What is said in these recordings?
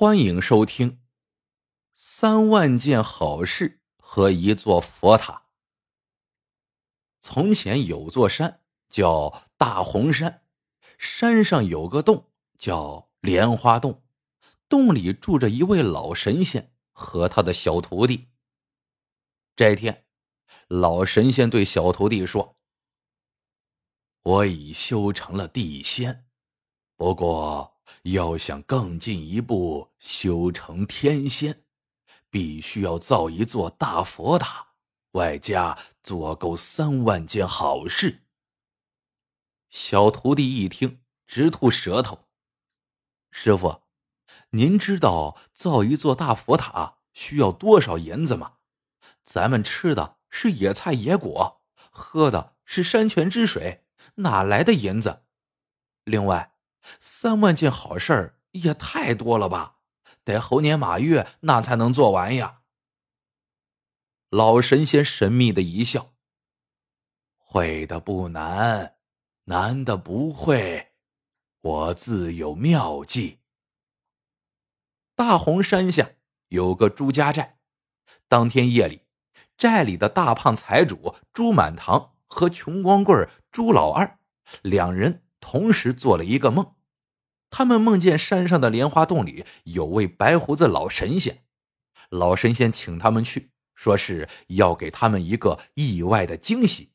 欢迎收听《三万件好事和一座佛塔》。从前有座山叫大红山，山上有个洞叫莲花洞，洞里住着一位老神仙和他的小徒弟。这天，老神仙对小徒弟说：“我已修成了地仙，不过……”要想更进一步修成天仙，必须要造一座大佛塔，外加做够三万件好事。小徒弟一听，直吐舌头。师傅，您知道造一座大佛塔需要多少银子吗？咱们吃的是野菜野果，喝的是山泉之水，哪来的银子？另外。三万件好事儿也太多了吧，得猴年马月那才能做完呀。老神仙神秘的一笑：“会的不难，难的不会，我自有妙计。”大红山下有个朱家寨，当天夜里，寨里的大胖财主朱满堂和穷光棍朱老二两人。同时做了一个梦，他们梦见山上的莲花洞里有位白胡子老神仙，老神仙请他们去，说是要给他们一个意外的惊喜。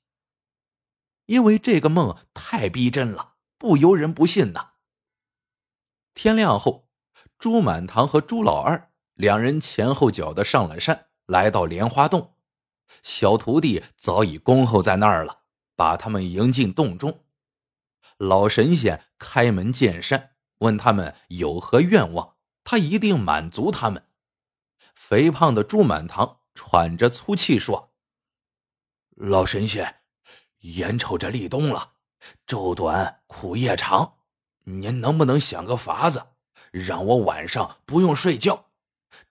因为这个梦太逼真了，不由人不信呐。天亮后，朱满堂和朱老二两人前后脚的上了山，来到莲花洞，小徒弟早已恭候在那儿了，把他们迎进洞中。老神仙开门见山，问他们有何愿望，他一定满足他们。肥胖的朱满堂喘着粗气说：“老神仙，眼瞅着立冬了，昼短苦夜长，您能不能想个法子，让我晚上不用睡觉？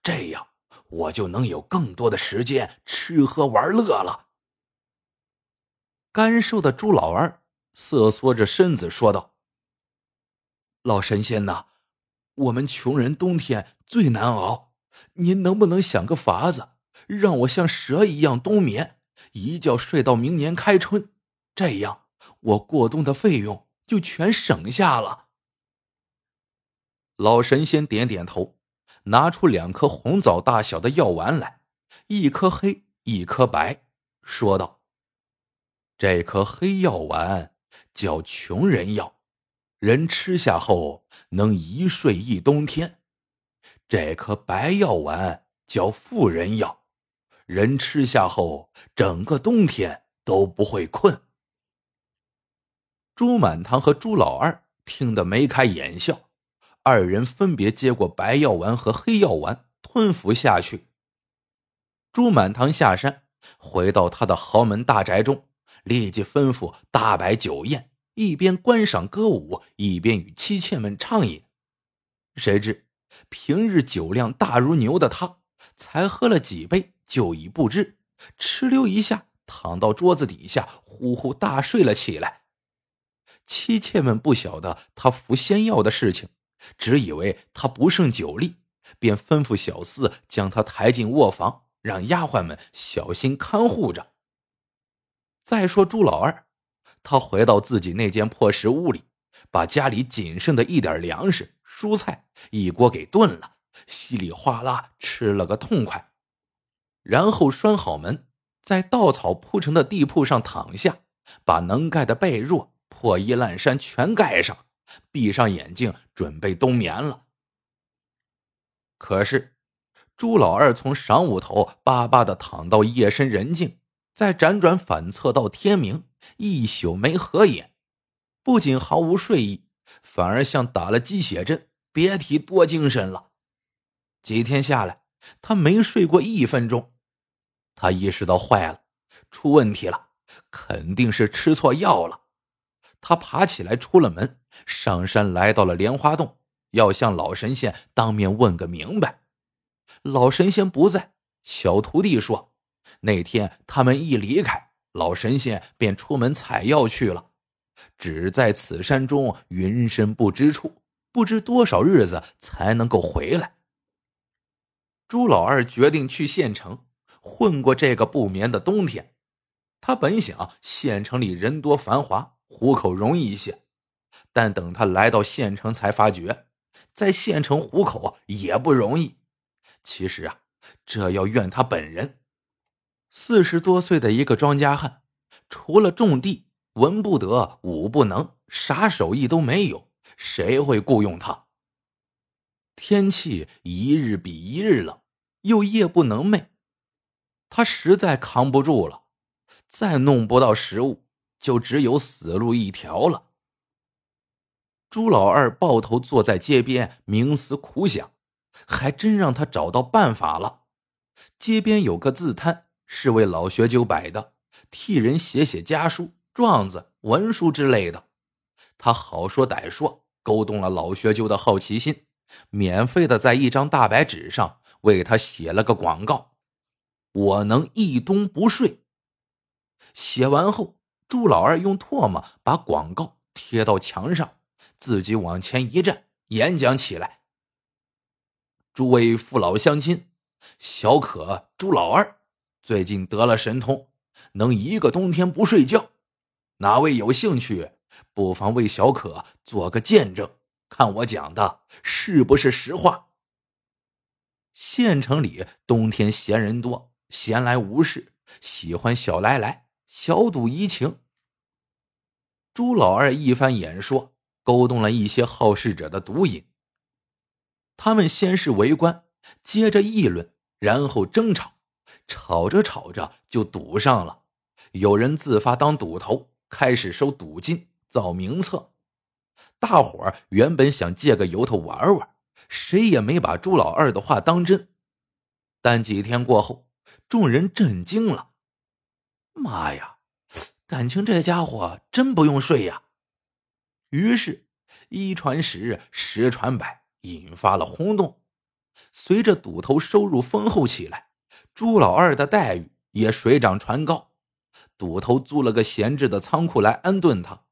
这样我就能有更多的时间吃喝玩乐了。”干瘦的朱老二。瑟缩着身子说道：“老神仙呐，我们穷人冬天最难熬，您能不能想个法子，让我像蛇一样冬眠，一觉睡到明年开春？这样我过冬的费用就全省下了。”老神仙点点头，拿出两颗红枣大小的药丸来，一颗黑，一颗白，说道：“这颗黑药丸。”叫穷人药，人吃下后能一睡一冬天；这颗白药丸叫富人药，人吃下后整个冬天都不会困。朱满堂和朱老二听得眉开眼笑，二人分别接过白药丸和黑药丸，吞服下去。朱满堂下山，回到他的豪门大宅中。立即吩咐大摆酒宴，一边观赏歌舞，一边与妻妾们畅饮。谁知平日酒量大如牛的他，才喝了几杯就已不知，哧溜一下躺到桌子底下，呼呼大睡了起来。妻妾们不晓得他服仙药的事情，只以为他不胜酒力，便吩咐小厮将他抬进卧房，让丫鬟们小心看护着。再说朱老二，他回到自己那间破石屋里，把家里仅剩的一点粮食、蔬菜一锅给炖了，稀里哗啦吃了个痛快。然后拴好门，在稻草铺成的地铺上躺下，把能盖的被褥、破衣烂衫全盖上，闭上眼睛准备冬眠了。可是，朱老二从晌午头巴巴的躺到夜深人静。再辗转反侧到天明，一宿没合眼，不仅毫无睡意，反而像打了鸡血针，别提多精神了。几天下来，他没睡过一分钟。他意识到坏了，出问题了，肯定是吃错药了。他爬起来，出了门，上山来到了莲花洞，要向老神仙当面问个明白。老神仙不在，小徒弟说。那天他们一离开，老神仙便出门采药去了，只在此山中云深不知处，不知多少日子才能够回来，朱老二决定去县城混过这个不眠的冬天。他本想县城里人多繁华，糊口容易一些，但等他来到县城，才发觉，在县城糊口也不容易。其实啊，这要怨他本人。四十多岁的一个庄稼汉，除了种地，文不得，武不能，啥手艺都没有，谁会雇佣他？天气一日比一日冷，又夜不能寐，他实在扛不住了。再弄不到食物，就只有死路一条了。朱老二抱头坐在街边，冥思苦想，还真让他找到办法了。街边有个字摊，是为老学究摆的，替人写写家书、状子、文书之类的。他好说歹说，勾动了老学究的好奇心。免费的在一张大白纸上为他写了个广告：“我能一冬不睡。”写完后，朱老二用唾沫把广告贴到墙上，自己往前一站，演讲起来：“诸位父老乡亲，小可朱老二最近得了神通，能一个冬天不睡觉。哪位有兴趣，不妨为小可做个见证。”看我讲的是不是实话？县城里冬天闲人多，闲来无事，喜欢小来来，小赌怡情。朱老二一番演说，勾动了一些好事者的毒瘾。他们先是围观，接着议论，然后争吵，吵着吵着就赌上了。有人自发当赌头，开始收赌金，造名册。大伙儿原本想借个由头玩玩，谁也没把朱老二的话当真。但几天过后，众人震惊了：“妈呀，感情这家伙真不用睡呀！”于是，一传十，十传百，引发了轰动。随着赌头收入丰厚起来，朱老二的待遇也水涨船高。赌头租了个闲置的仓库来安顿他。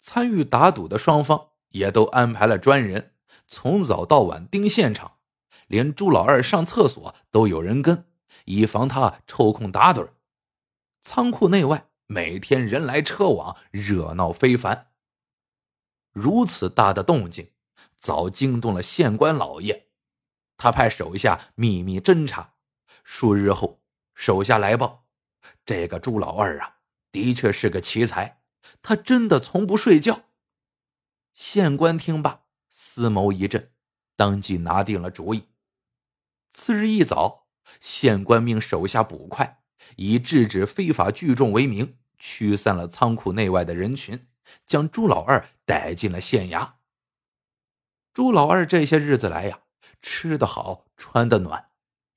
参与打赌的双方也都安排了专人，从早到晚盯现场，连朱老二上厕所都有人跟，以防他抽空打盹。仓库内外每天人来车往，热闹非凡。如此大的动静，早惊动了县官老爷，他派手下秘密侦查。数日后，手下来报，这个朱老二啊，的确是个奇才。他真的从不睡觉。县官听罢，思谋一阵，当即拿定了主意。次日一早，县官命手下捕快，以制止非法聚众为名，驱散了仓库内外的人群，将朱老二逮进了县衙。朱老二这些日子来呀，吃得好，穿得暖，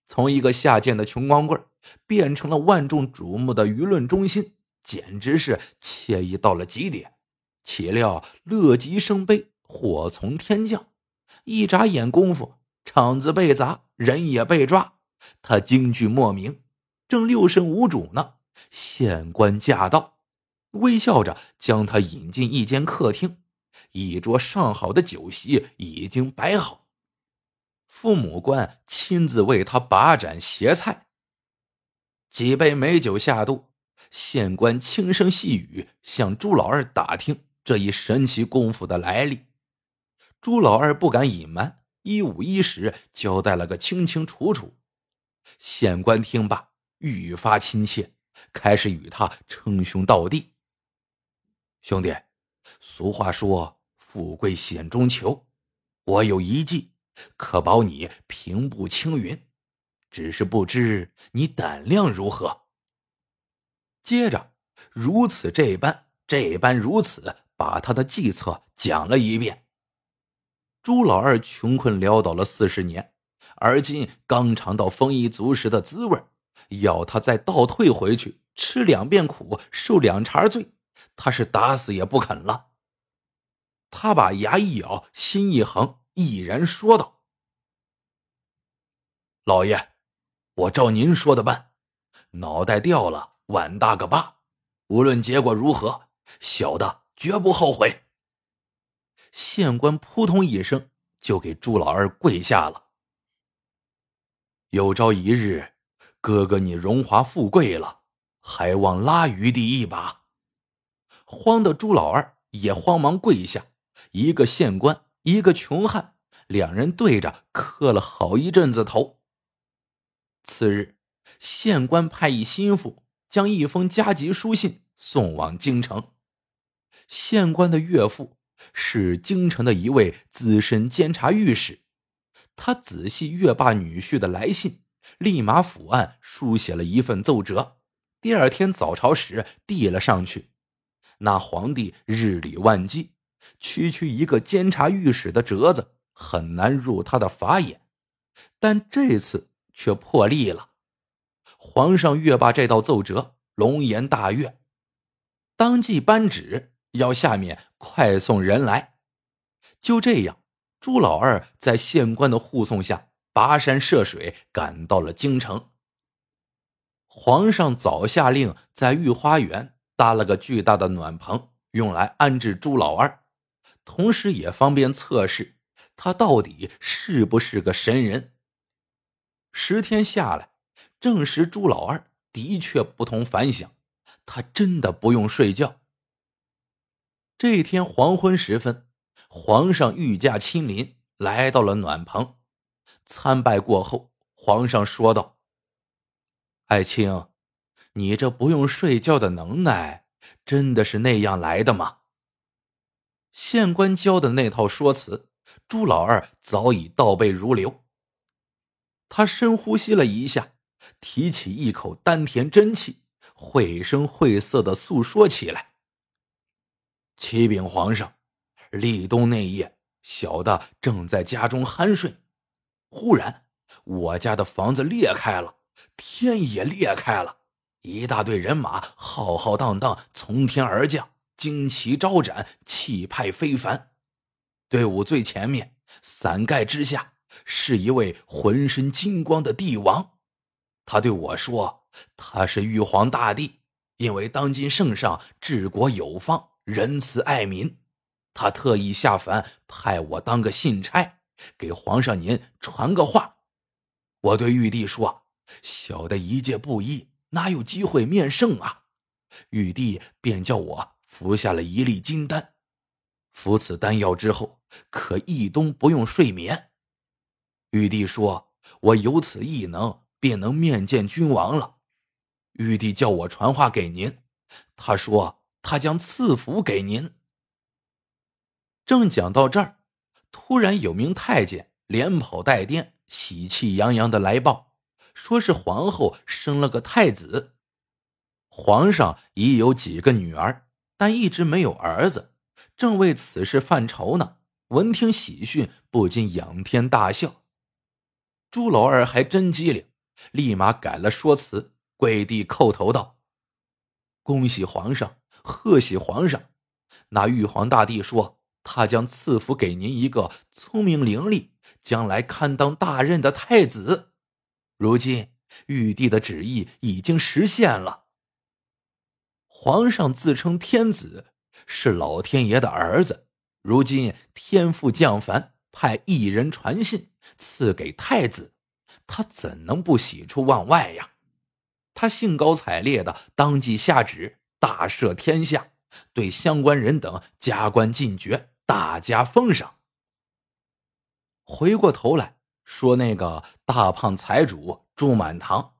从一个下贱的穷光棍，变成了万众瞩目的舆论中心。简直是惬意到了极点，岂料乐极生悲，祸从天降。一眨眼功夫，场子被砸，人也被抓，他惊惧莫名，正六神无主呢。县官驾到，微笑着将他引进一间客厅，一桌上好的酒席已经摆好，父母官亲自为他把盏携菜，几杯美酒下肚。县官轻声细语向朱老二打听这一神奇功夫的来历，朱老二不敢隐瞒，一五一十交代了个清清楚楚。县官听罢愈发亲切，开始与他称兄道弟。兄弟，俗话说富贵险中求，我有一计，可保你平步青云，只是不知你胆量如何。接着，如此这般，这般如此，把他的计策讲了一遍。朱老二穷困潦倒了四十年，而今刚尝到丰衣足食的滋味要他再倒退回去，吃两遍苦，受两茬罪，他是打死也不肯了。他把牙一咬，心一横，毅然说道：“老爷，我照您说的办，脑袋掉了。”碗大个疤，无论结果如何，小的绝不后悔。县官扑通一声就给朱老二跪下了。有朝一日，哥哥你荣华富贵了，还望拉余地一把。”慌的朱老二也慌忙跪下，一个县官，一个穷汉，两人对着磕了好一阵子头。次日，县官派一心腹将一封加急书信送往京城。县官的岳父是京城的一位资深监察御史，他仔细阅罢女婿的来信，立马伏案书写了一份奏折，第二天早朝时递了上去。那皇帝日理万机，区区一个监察御史的折子很难入他的法眼，但这次却破例了。皇上阅罢这道奏折，龙颜大悦，当即颁旨要下面快送人来。就这样，朱老二在县官的护送下，跋山涉水赶到了京城。皇上早下令在御花园。搭了个巨大的暖棚，用来安置朱老二，同时也方便测试他到底是不是个神人。十天下来，证实朱老二的确不同凡响，他真的不用睡觉。这天黄昏时分，皇上御驾亲临，来到了暖棚。参拜过后，皇上说道：“爱卿。”你这不用睡觉的能耐，真的是那样来的吗？县官教的那套说辞，朱老二早已倒背如流。他深呼吸了一下，提起一口丹田真气，绘声绘色的诉说起来：“启禀皇上，立冬那夜，小的正在家中酣睡，忽然我家的房子裂开了，天也裂开了。”一大队人马浩浩荡荡从天而降，旌旗招展，气派非凡。队伍最前面，伞盖之下是一位浑身金光的帝王。他对我说：“他是玉皇大帝，因为当今圣上治国有方，仁慈爱民，他特意下凡派我当个信差，给皇上您传个话。”我对玉帝说：“小的一介布衣。”哪有机会面圣啊？玉帝便叫我服下了一粒金丹，服此丹药之后，可一冬不用睡眠。玉帝说：“我有此异能，便能面见君王了。”玉帝叫我传话给您，他说他将赐福给您。正讲到这儿，突然有名太监连跑带颠、喜气洋洋的来报。说是皇后生了个太子，皇上已有几个女儿，但一直没有儿子，正为此事犯愁呢。闻听喜讯，不禁仰天大笑。朱老二还真机灵，立马改了说辞，跪地叩头道：“恭喜皇上，贺喜皇上！那玉皇大帝说，他将赐福给您一个聪明伶俐、将来堪当大任的太子。”如今玉帝的旨意已经实现了。皇上自称天子，是老天爷的儿子。如今天父降凡，派一人传信赐给太子，他怎能不喜出望外呀？他兴高采烈的当即下旨，大赦天下，对相关人等加官进爵，大加封赏。回过头来。说那个大胖财主朱满堂，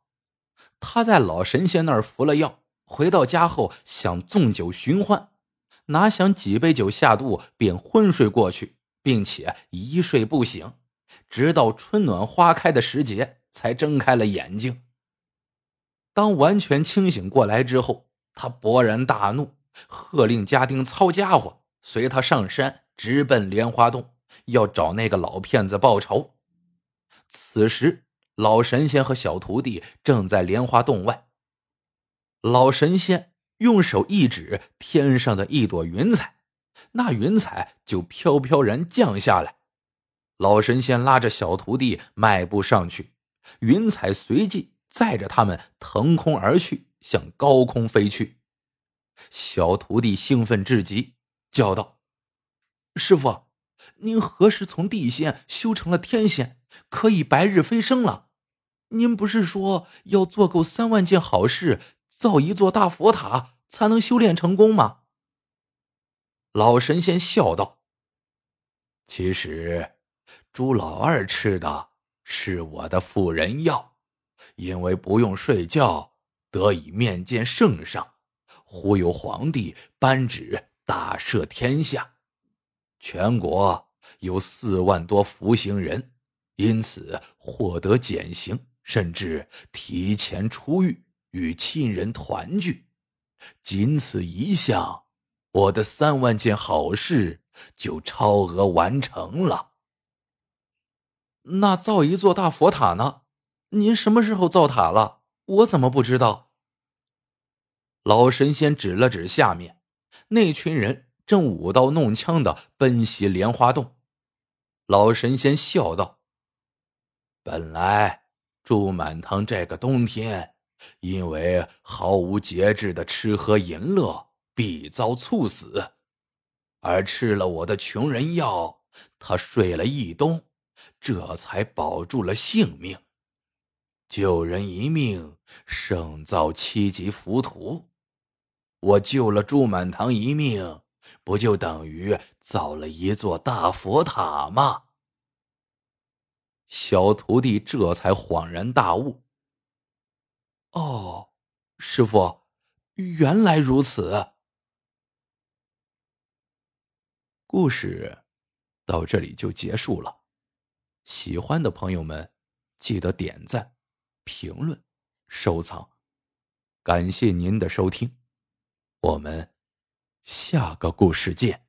他在老神仙那儿服了药，回到家后想纵酒寻欢，哪想几杯酒下肚便昏睡过去，并且一睡不醒，直到春暖花开的时节才睁开了眼睛。当完全清醒过来之后，他勃然大怒，喝令家丁操家伙，随他上山直奔莲花洞，要找那个老骗子报仇。此时，老神仙和小徒弟正在莲花洞外。老神仙用手一指天上的一朵云彩，那云彩就飘飘然降下来。老神仙拉着小徒弟迈步上去，云彩随即载着他们腾空而去，向高空飞去。小徒弟兴奋至极，叫道：“师傅！”您何时从地仙修成了天仙，可以白日飞升了？您不是说要做够三万件好事，造一座大佛塔，才能修炼成功吗？老神仙笑道：“其实，朱老二吃的是我的妇人药，因为不用睡觉，得以面见圣上，忽悠皇帝颁旨大赦天下。全国有四万多服刑人，因此获得减刑。”甚至提前出狱，与亲人团聚，仅此一项，我的三万件好事就超额完成了。那造一座大佛塔呢？您什么时候造塔了？我怎么不知道？老神仙指了指下面，那群人正舞刀弄枪的奔袭莲花洞。老神仙笑道：“本来。”祝满堂这个冬天，因为毫无节制的吃喝淫乐，必遭猝死。而吃了我的穷人药，他睡了一冬，这才保住了性命。救人一命，胜造七级浮屠。我救了祝满堂一命，不就等于造了一座大佛塔吗？小徒弟这才恍然大悟。哦，师傅，原来如此。故事到这里就结束了。喜欢的朋友们，记得点赞、评论、收藏。感谢您的收听，我们下个故事见。